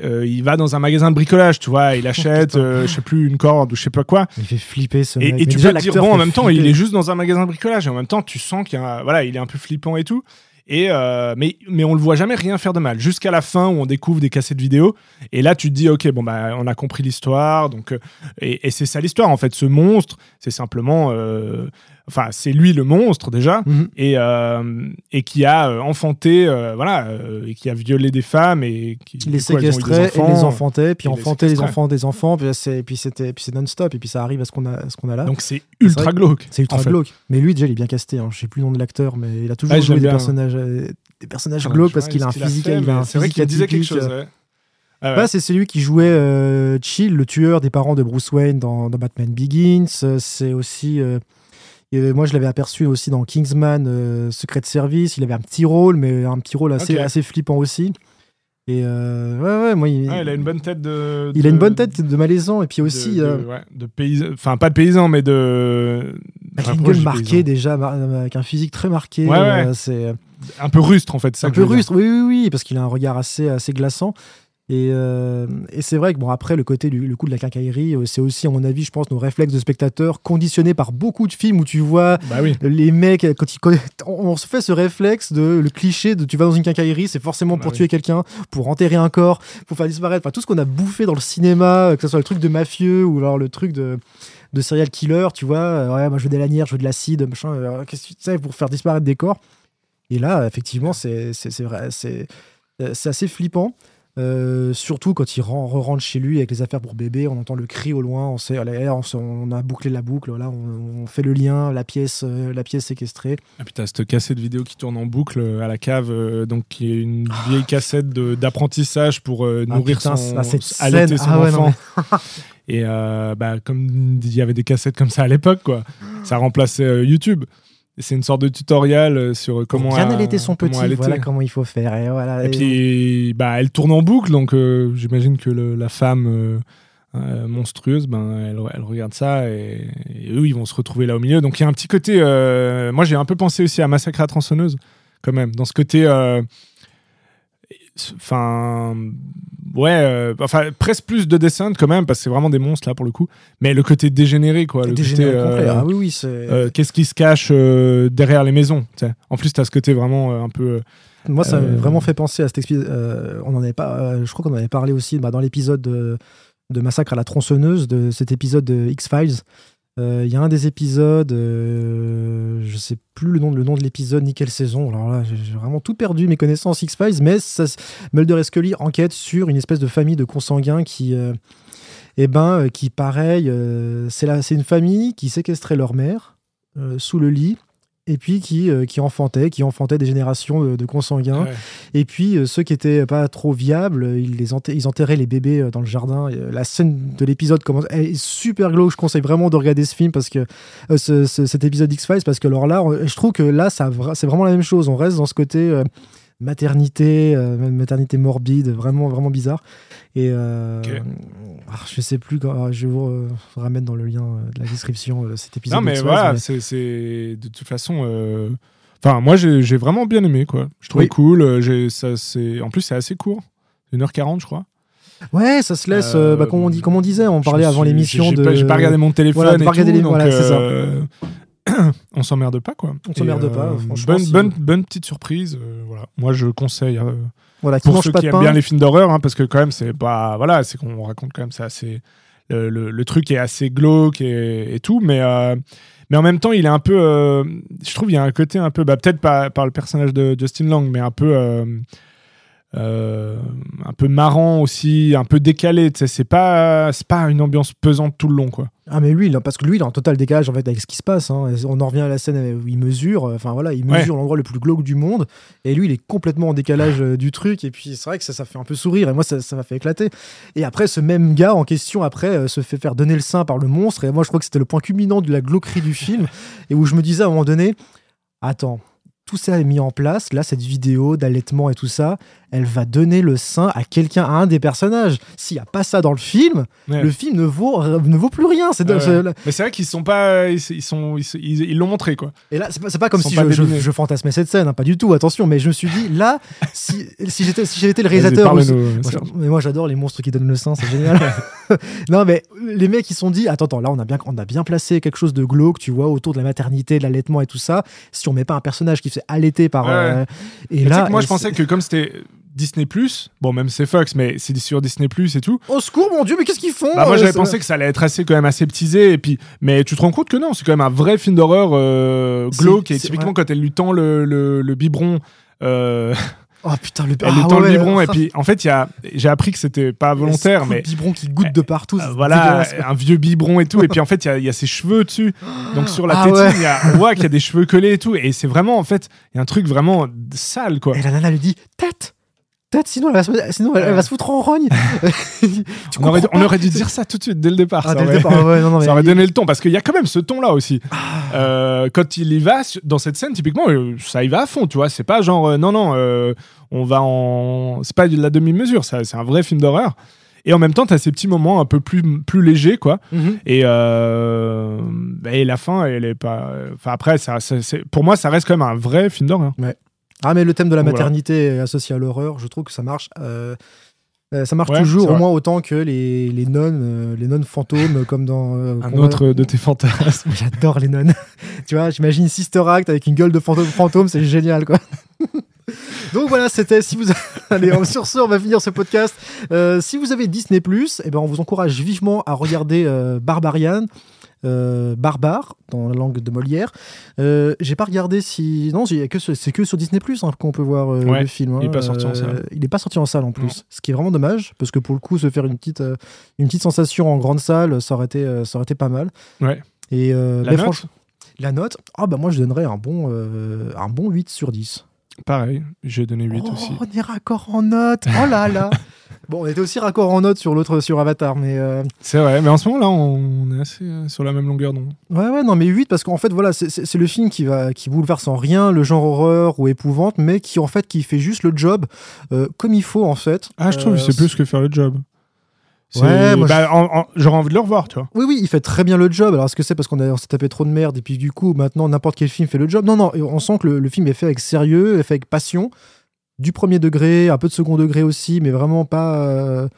euh, il va dans un magasin de bricolage, tu vois, il achète, euh, je sais plus, une corde ou je sais pas quoi. Il fait flipper ce Et, mec. et tu déjà, peux te dire, bon, en même temps, flipper. il est juste dans un magasin de bricolage. Et en même temps, tu sens qu'il voilà, il est un peu flippant et tout. Euh, mais, mais on le voit jamais rien faire de mal. Jusqu'à la fin où on découvre des cassettes vidéo. Et là, tu te dis, ok, bon, bah, on a compris l'histoire. Donc, euh, et, et c'est ça l'histoire, en fait. Ce monstre, c'est simplement. euh, enfin c'est lui le monstre déjà Mhm. et euh, et qui a euh, enfanté euh, voilà et qui a violé des femmes et qui les séquestrait et les enfantait, puis enfantait les enfants des enfants, puis c'est- puis c'était puis c'est non-stop, et puis ça arrive à ce qu'on a, ce qu'on a là. donc c'est ultra glauque C'est ultra fait. glauque. Mais lui, déjà, il est bien casté. Hein. Je sais plus le nom de l'acteur, mais il a toujours je joué des bien. personnages, euh, des personnages Ah, glauques je parce qu'il a un physique, fait, il a un mais c'est vrai physique qu'il disait quelque chose. Ah ouais. Bah, c'est celui qui jouait euh, Chill, le tueur des parents de Bruce Wayne dans, dans Batman Begins. C'est aussi. euh, et moi, je l'avais aperçu aussi dans Kingsman euh, Secret Service. Il avait un petit rôle, mais un petit rôle assez, assez flippant aussi. Et euh, ouais, ouais, moi, il, Ouais, il a une bonne tête de il a une bonne tête de malaisant. Et puis aussi, de, euh, ouais, de paysan enfin pas de paysan mais de avec une gueule marquée déjà, avec un physique très marqué. Euh, c'est un peu rustre en fait ça un peu rustre, oui, oui, oui, parce qu'il a un regard assez, assez glaçant. Et, euh, et c'est vrai que bon après le côté du le coup de la quincaillerie, euh, c'est aussi à mon avis, je pense, nos réflexes de spectateurs conditionnés par beaucoup de films où tu vois bah oui les mecs quand ils on se fait ce réflexe de le cliché de tu vas dans une quincaillerie, c'est forcément Bah pour oui. tuer quelqu'un, pour enterrer un corps, pour faire disparaître, enfin tout ce qu'on a bouffé dans le cinéma, que ce soit le truc de mafieux ou alors le truc de de serial killer, tu vois, euh, ouais, moi je veux des lanières, je veux de l'acide, machin, euh, qu'est-ce que tu sais pour faire disparaître des corps. Et là, effectivement, c'est vrai, c'est euh, c'est assez flippant. Euh, surtout quand il ren- re-rentre chez lui avec les affaires pour bébé, on entend le cri au loin, on sait, allez, on, on a bouclé la boucle, là, on, on fait le lien, la pièce, euh, la pièce séquestrée. Et puis t'as cette cassette vidéo qui tourne en boucle euh, à la cave, euh, donc qui est une vieille cassette de- d'apprentissage pour euh, Ah, nourrir putain, son, ah, cette scène, son ah ouais, non, enfant. Et euh, bah, comme il y avait des cassettes comme ça à l'époque, quoi, ça remplaçait YouTube. C'est une sorte de tutoriel euh, sur comment bien allaiter son petit, allaiter. voilà comment il faut faire. Et, voilà, Et Et- puis, bah, elle tourne en boucle, donc euh, j'imagine que le- la femme euh, monstrueuse, ben, elle, elle regarde ça et, et eux, ils vont se retrouver là au milieu. Donc il y a un petit côté. euh, moi, j'ai un peu pensé aussi à Massacre à tronçonneuse, quand même, dans ce côté. Enfin, ouais, euh, enfin presque plus de descente quand même, parce que c'est vraiment des monstres là pour le coup. Mais le côté dégénéré, quoi. Le dégénéré côté, complet. euh, Ah oui, oui, c'est. euh, Qu'est-ce qui se cache derrière les maisons. En plus, tu as ce côté vraiment un peu. Moi, ça m'a vraiment fait penser à cet épisode. on en avait pas. je crois qu'on en avait parlé aussi bah, dans l'épisode de, de Massacre à la tronçonneuse, de cet épisode de X-Files. Euh, Il y a un des épisodes, euh, je sais plus le nom, de l'épisode ni quelle saison. Alors là, j'ai vraiment tout perdu mes connaissances X-Files, mais ça, Mulder et Scully enquêtent sur une espèce de famille de consanguins qui, euh, eh ben, euh, qui pareil, euh, c'est une famille qui séquestrait leur mère euh, sous le lit et puis qui, euh, qui enfantait, qui enfantait des générations de, de consanguins. Ouais. Et puis euh, ceux qui étaient pas trop viables, ils, les enterraient, ils enterraient les bébés euh, dans le jardin. Et, euh, la scène de l'épisode commence, est super glauque. Je conseille vraiment de regarder ce film parce que ce- ce- cet épisode X Files parce que alors là, on- je trouve que là, ça, c'est vraiment la même chose. On reste dans ce côté maternité, euh, même maternité morbide, vraiment vraiment bizarre. Et euh, ah, je sais plus, quand, ah, je vais vous euh, mettre dans le lien euh, de la description euh, cet épisode. Non, mais voilà, mais- c'est- c'est de toute façon. euh, Enfin, moi, j'ai vraiment bien aimé, quoi. Je trouvais Oui. cool. j'ai- ça, c'est- En plus, c'est assez court. 1h40, je crois. Ouais, ça se laisse, Euh, bah, comme, on dit, comme on disait, on parlait avant l'émission j'ai de. pas- pas regardé mon téléphone Voilà, de et pas regarder tout, les- donc, voilà, c'est ça. Euh, on s'emmerde pas, quoi. On s'emmerde pas, franchement, Bonne, si- bonne, bonne petite surprise. euh, voilà. Moi, je conseille. euh, Voilà, pour ceux pas qui aiment pain. bien les films d'horreur, hein, parce que quand même, c'est pas. Voilà, c'est qu'on raconte quand même, c'est assez. Le, le- le truc est assez glauque et, et tout, mais. euh, mais en même temps, il est un peu. euh, je trouve il y a un côté un peu. Bah, Peut-être pas par le personnage de Justin Long, mais un peu. euh, euh, un peu marrant aussi, un peu décalé. C'est pas, pas une ambiance pesante tout le long, quoi. Ah mais lui, parce que lui, il est en total décalage en fait avec ce qui se passe. hein. On en revient à la scène où il mesure. euh, Enfin voilà, il Ouais. mesure l'endroit le plus glauque du monde. Et lui, il est complètement en décalage euh, du truc. Et puis c'est vrai que ça, ça fait un peu sourire. Et moi, ça, ça m'a fait éclater. Et après, ce même gars en question, après, euh, se fait faire donner le sein par le monstre. Et moi, je crois que c'était le point culminant de la glauquerie du film. et où je me disais à un moment donné, attends. Tout ça est mis en place, là, cette vidéo d'allaitement et tout ça, elle va donner le sein à quelqu'un, à un des personnages. S'il n'y a pas ça dans le film, Ouais. le film ne vaut, ne vaut plus rien. C'est Ouais, ouais. Mais c'est vrai qu'ils sont pas, ils, ils sont, ils l'ont montré quoi. Et là, c'est pas, pas comme si pas je, je, fantasmais cette scène, hein, pas du tout, attention, mais je me suis dit, là, si, si j'étais si le réalisateur. ou- parle-nous, Moi, mais moi j'adore les monstres qui donnent le sein, c'est génial. non mais les mecs ils sont dit attends attends là on a bien on a bien placé quelque chose de glauque tu vois autour de la maternité, de l'allaitement et tout ça. Si on met pas un personnage qui se fait allaiter par Ouais. euh, et Mais là moi, je pensais c'est- que comme c'était Disney Bon, même c'est Fox, mais c'est sur Disney et tout. Au secours, mon Dieu, mais qu'est-ce qu'ils font bah, Moi, euh, j'avais pensé que ça allait être assez quand même aseptisé, et puis, mais tu te rends compte que non, c'est quand même un vrai film d'horreur euh, glauque. C'est- Et c'est- typiquement, ouais. quand elle lui tend le, le, le biberon. euh, Oh putain, le elle ah lui tend ouais, le biberon et puis en fait il y a j'ai appris que c'était pas volontaire mais biberon qui goûte de partout. euh, voilà un vieux biberon et tout et puis en fait il y a- il y, a ses cheveux dessus donc sur la Ah tétine ouais. il y a, on voit qu'il y a des cheveux collés et tout et c'est vraiment en fait il y a un truc vraiment sale quoi Et la nana lui dit tête, tête, sinon elle va se, sinon elle, elle va se foutre en rogne. Tu on aurait, on dû dire ça tout de suite dès le départ Ah, ça aurait- départ, ouais, non, non, ça mais- aurait donné le ton parce qu'il y a quand même ce ton là aussi. Ah. Euh, quand il y va dans cette scène typiquement euh, ça y va à fond tu vois. C'est pas genre euh, non non euh, on va en c'est pas de la demi mesure ça c'est un vrai film d'horreur. Et en même temps t'as ces petits moments un peu plus plus légers quoi. Mhm. et, et la fin elle est pas enfin après ça, ça- c'est- pour moi ça reste quand même un vrai film d'horreur Ah, mais le thème de la Voilà. maternité associé à l'horreur, je trouve que ça marche. euh, euh, ça marche Ouais, toujours au moins autant que les, les nonnes, euh, les nonnes fantômes, comme dans. euh, un autre de tes fantasmes J'adore les nonnes. tu vois, j'imagine Sister Act avec une gueule de fantôme, fantôme c'est génial, quoi. Donc voilà, c'était. Si vous allez sur ce, on va finir ce podcast. Euh, si vous avez Disney eh ben on vous encourage vivement à regarder euh, Barbarian. Euh, barbare dans la langue de Molière. Euh, j'ai pas regardé si non, j'ai que c'est que sur Disney Plus hein, qu'on peut voir euh, Ouais, le film. il est hein. pas sorti en salle. Il est pas sorti en salle en plus, Non. ce qui est vraiment dommage parce que pour le coup, se faire une petite une petite sensation en grande salle, ça aurait été ça aurait été pas mal. ouais Et la mais note franchement, la note, ah bah moi je donnerais un bon, un bon 8 sur 10. Pareil j'ai donné 8 oh, aussi On est raccord en note. Oh là là. bon, on était aussi raccord en note sur l'autre, sur Avatar, mais euh, c'est vrai mais en ce moment là on est assez euh, sur la même longueur d'onde ouais, ouais, non, mais 8 parce qu'en fait, voilà, c'est- le film qui va, qui bouleverse en rien le genre horreur ou épouvante, mais qui en fait, qui fait juste le job euh, comme il faut en fait. ah je trouve c'est plus que faire le job Ouais, moi, bah, j'aurais envie de le revoir tu vois Oui, oui, il fait très bien le job. Alors, est-ce que c'est parce qu'on a- s'est tapé trop de merde et puis du coup, maintenant, n'importe quel film fait le job? Non, non, on sent que le, le film est fait avec sérieux, est fait avec passion, du premier degré, un peu de second degré aussi, mais vraiment pas. euh,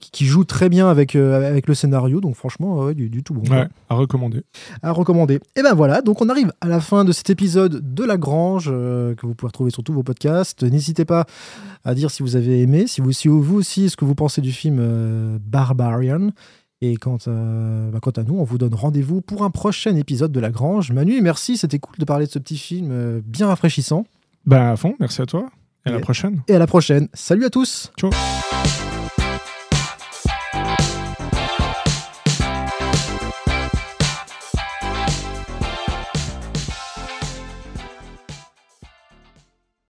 qui, qui joue très bien avec, euh, avec le scénario. Donc, franchement, du, du tout bon. ouais à recommander À recommander. Et ben voilà, donc on arrive à la fin de cet épisode de La Grange, euh, que vous pouvez retrouver sur tous vos podcasts. N'hésitez pas à dire si vous avez aimé, si vous, si vous aussi, ce que vous pensez du film euh, Barbarian. Et quant à, bah, quant à nous, on vous donne rendez-vous pour un prochain épisode de La Grange. Manu, merci, c'était cool de parler de ce petit film euh, bien rafraîchissant. bah à fond merci à toi et à la prochaine Et à la prochaine. Salut à tous Ciao